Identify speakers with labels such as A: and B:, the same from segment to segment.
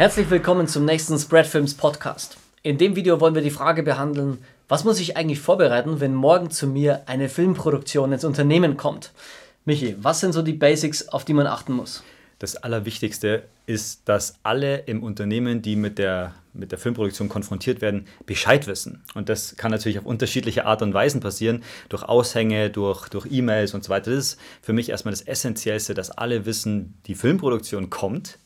A: Herzlich willkommen zum nächsten Spreadfilms Podcast. In dem Video wollen wir die Frage behandeln, was muss ich eigentlich vorbereiten, wenn morgen zu mir eine Filmproduktion ins Unternehmen kommt? Michi, was sind so die Basics, auf die man achten muss?
B: Das Allerwichtigste ist, dass alle im Unternehmen, die mit der, mit der Filmproduktion konfrontiert werden, Bescheid wissen. Und das kann natürlich auf unterschiedliche Art und Weisen passieren, durch Aushänge, durch, durch E-Mails und so weiter. Das ist für mich erstmal das Essentiellste, dass alle wissen, die Filmproduktion kommt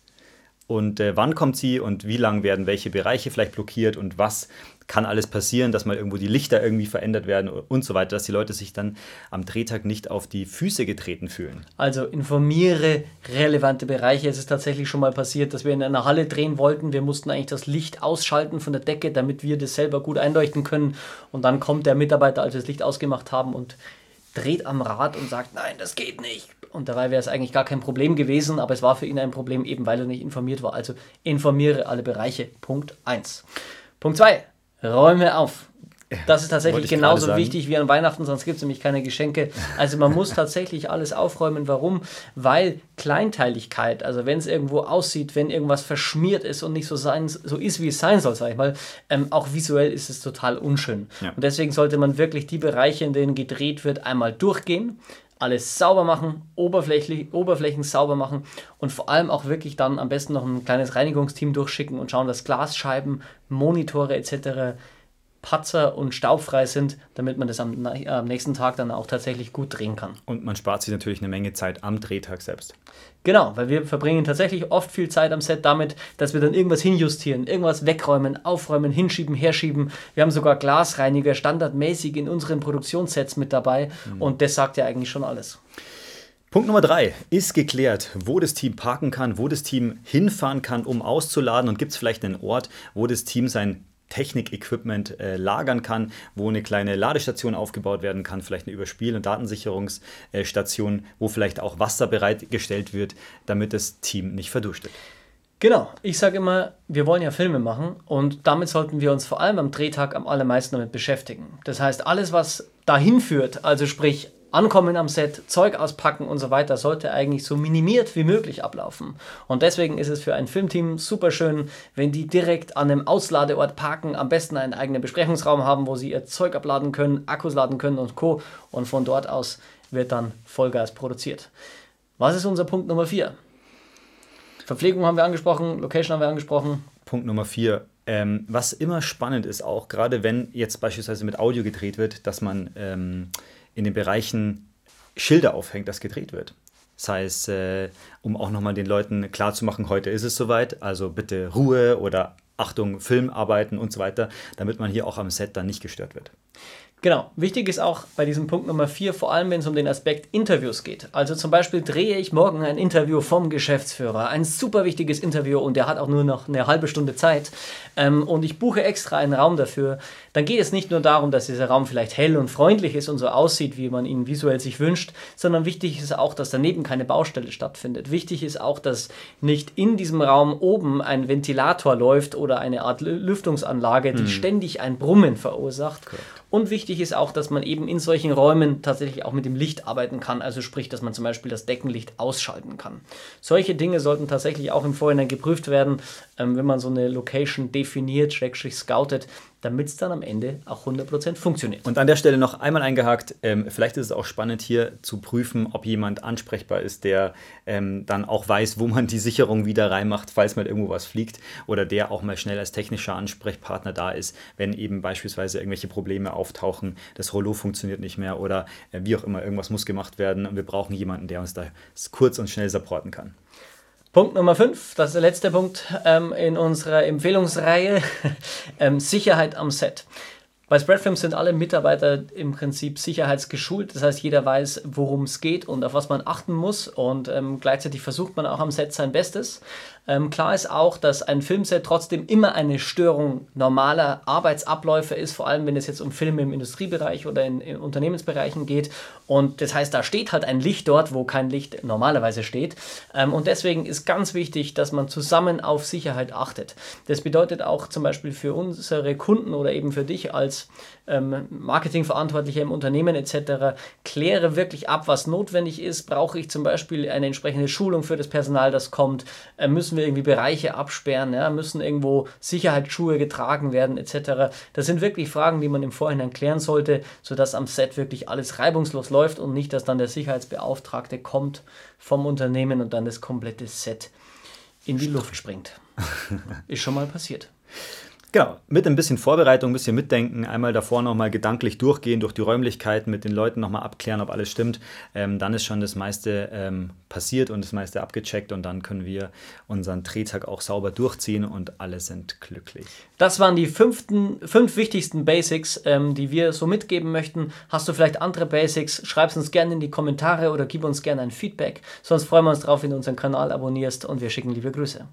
B: und äh, wann kommt sie und wie lang werden welche Bereiche vielleicht blockiert und was kann alles passieren, dass mal irgendwo die Lichter irgendwie verändert werden und so weiter, dass die Leute sich dann am Drehtag nicht auf die Füße getreten fühlen.
A: Also informiere relevante Bereiche. Es ist tatsächlich schon mal passiert, dass wir in einer Halle drehen wollten. Wir mussten eigentlich das Licht ausschalten von der Decke, damit wir das selber gut einleuchten können. Und dann kommt der Mitarbeiter, als wir das Licht ausgemacht haben und dreht am Rad und sagt, nein, das geht nicht. Und dabei wäre es eigentlich gar kein Problem gewesen, aber es war für ihn ein Problem, eben weil er nicht informiert war. Also informiere alle Bereiche. Punkt 1. Punkt 2. Räume auf. Das ist tatsächlich genauso wichtig wie an Weihnachten, sonst gibt es nämlich keine Geschenke. Also man muss tatsächlich alles aufräumen. Warum? Weil Kleinteiligkeit, also wenn es irgendwo aussieht, wenn irgendwas verschmiert ist und nicht so, sein, so ist, wie es sein soll, sag ich mal, ähm, auch visuell ist es total unschön. Ja. Und deswegen sollte man wirklich die Bereiche, in denen gedreht wird, einmal durchgehen alles sauber machen, oberflächlich, Oberflächen sauber machen und vor allem auch wirklich dann am besten noch ein kleines Reinigungsteam durchschicken und schauen, dass Glasscheiben, Monitore etc patzer- und staubfrei sind, damit man das am, am, nächsten Tag dann auch tatsächlich gut drehen kann.
B: Und man spart sich natürlich eine Menge Zeit am Drehtag selbst.
A: Genau, weil wir verbringen tatsächlich oft viel Zeit am Set damit, dass wir dann irgendwas hinjustieren, irgendwas wegräumen, aufräumen, hinschieben, herschieben. Wir haben sogar Glasreiniger standardmäßig in unseren Produktionssets mit dabei mhm. und das sagt ja eigentlich schon alles.
B: Punkt Nummer drei ist geklärt, wo das Team parken kann, wo das Team hinfahren kann, um auszuladen und gibt es vielleicht einen Ort, wo das Team sein Technik-Equipment äh, lagern kann, wo eine kleine Ladestation aufgebaut werden kann, vielleicht eine Überspiel- und Datensicherungsstation, wo vielleicht auch Wasser bereitgestellt wird, damit das Team nicht verdurstet.
A: Genau, ich sage immer, wir wollen ja Filme machen und damit sollten wir uns vor allem am Drehtag am allermeisten damit beschäftigen. Das heißt, alles, was dahin führt, also sprich Ankommen am Set, Zeug auspacken und so weiter sollte eigentlich so minimiert wie möglich ablaufen. Und deswegen ist es für ein Filmteam super schön, wenn die direkt an einem Ausladeort parken, am besten einen eigenen Besprechungsraum haben, wo sie ihr Zeug abladen können, Akkus laden können und Co. Und von dort aus wird dann Vollgas produziert. Was ist unser Punkt Nummer 4? Verpflegung haben wir angesprochen, Location haben wir angesprochen.
B: Punkt Nummer 4. Ähm, was immer spannend ist, auch gerade wenn jetzt beispielsweise mit Audio gedreht wird, dass man ähm, in den Bereichen Schilder aufhängt, das gedreht wird. Das heißt, äh, um auch nochmal den Leuten klarzumachen, heute ist es soweit, also bitte Ruhe oder Achtung, Filmarbeiten und so weiter, damit man hier auch am Set dann nicht gestört wird.
A: Genau. Wichtig ist auch bei diesem Punkt Nummer 4, vor allem wenn es um den Aspekt Interviews geht. Also zum Beispiel drehe ich morgen ein Interview vom Geschäftsführer. Ein super wichtiges Interview und der hat auch nur noch eine halbe Stunde Zeit. Ähm, und ich buche extra einen Raum dafür. Dann geht es nicht nur darum, dass dieser Raum vielleicht hell und freundlich ist und so aussieht, wie man ihn visuell sich wünscht, sondern wichtig ist auch, dass daneben keine Baustelle stattfindet. Wichtig ist auch, dass nicht in diesem Raum oben ein Ventilator läuft oder eine Art Lüftungsanlage, die hm. ständig ein Brummen verursacht. Correct. Und wichtig ist auch, dass man eben in solchen Räumen tatsächlich auch mit dem Licht arbeiten kann. Also sprich, dass man zum Beispiel das Deckenlicht ausschalten kann. Solche Dinge sollten tatsächlich auch im Vorhinein geprüft werden, ähm, wenn man so eine Location definiert, schrägstrich scoutet, damit es dann am Ende auch 100% funktioniert.
B: Und an der Stelle noch einmal eingehakt, ähm, vielleicht ist es auch spannend hier zu prüfen, ob jemand ansprechbar ist, der ähm, dann auch weiß, wo man die Sicherung wieder reinmacht, falls mal irgendwo was fliegt oder der auch mal schnell als technischer Ansprechpartner da ist, wenn eben beispielsweise irgendwelche Probleme auftauchen, das Rollo funktioniert nicht mehr oder äh, wie auch immer, irgendwas muss gemacht werden und wir brauchen jemanden, der uns da kurz und schnell supporten kann.
A: Punkt Nummer 5, das ist der letzte Punkt ähm, in unserer Empfehlungsreihe, ähm, Sicherheit am Set. Bei Spreadfilms sind alle Mitarbeiter im Prinzip sicherheitsgeschult. Das heißt, jeder weiß, worum es geht und auf was man achten muss. Und ähm, gleichzeitig versucht man auch am Set sein Bestes. Ähm, klar ist auch, dass ein Filmset trotzdem immer eine Störung normaler Arbeitsabläufe ist, vor allem wenn es jetzt um Filme im Industriebereich oder in, in Unternehmensbereichen geht. Und das heißt, da steht halt ein Licht dort, wo kein Licht normalerweise steht. Ähm, und deswegen ist ganz wichtig, dass man zusammen auf Sicherheit achtet. Das bedeutet auch zum Beispiel für unsere Kunden oder eben für dich als ähm, Marketingverantwortlicher im Unternehmen etc. kläre wirklich ab, was notwendig ist. Brauche ich zum Beispiel eine entsprechende Schulung für das Personal, das kommt? Äh, müssen wir irgendwie Bereiche absperren? Ja? Müssen irgendwo Sicherheitsschuhe getragen werden etc. Das sind wirklich Fragen, die man im Vorhinein klären sollte, sodass am Set wirklich alles reibungslos läuft und nicht, dass dann der Sicherheitsbeauftragte kommt vom Unternehmen und dann das komplette Set in die Luft springt. Ist schon mal passiert.
B: Genau, mit ein bisschen Vorbereitung, ein bisschen mitdenken, einmal davor nochmal gedanklich durchgehen durch die Räumlichkeiten, mit den Leuten nochmal abklären, ob alles stimmt. Ähm, dann ist schon das meiste ähm, passiert und das meiste abgecheckt und dann können wir unseren Drehtag auch sauber durchziehen und alle sind glücklich.
A: Das waren die fünften, fünf wichtigsten Basics, ähm, die wir so mitgeben möchten. Hast du vielleicht andere Basics? Schreib es uns gerne in die Kommentare oder gib uns gerne ein Feedback. Sonst freuen wir uns drauf, wenn du unseren Kanal abonnierst und wir schicken liebe Grüße.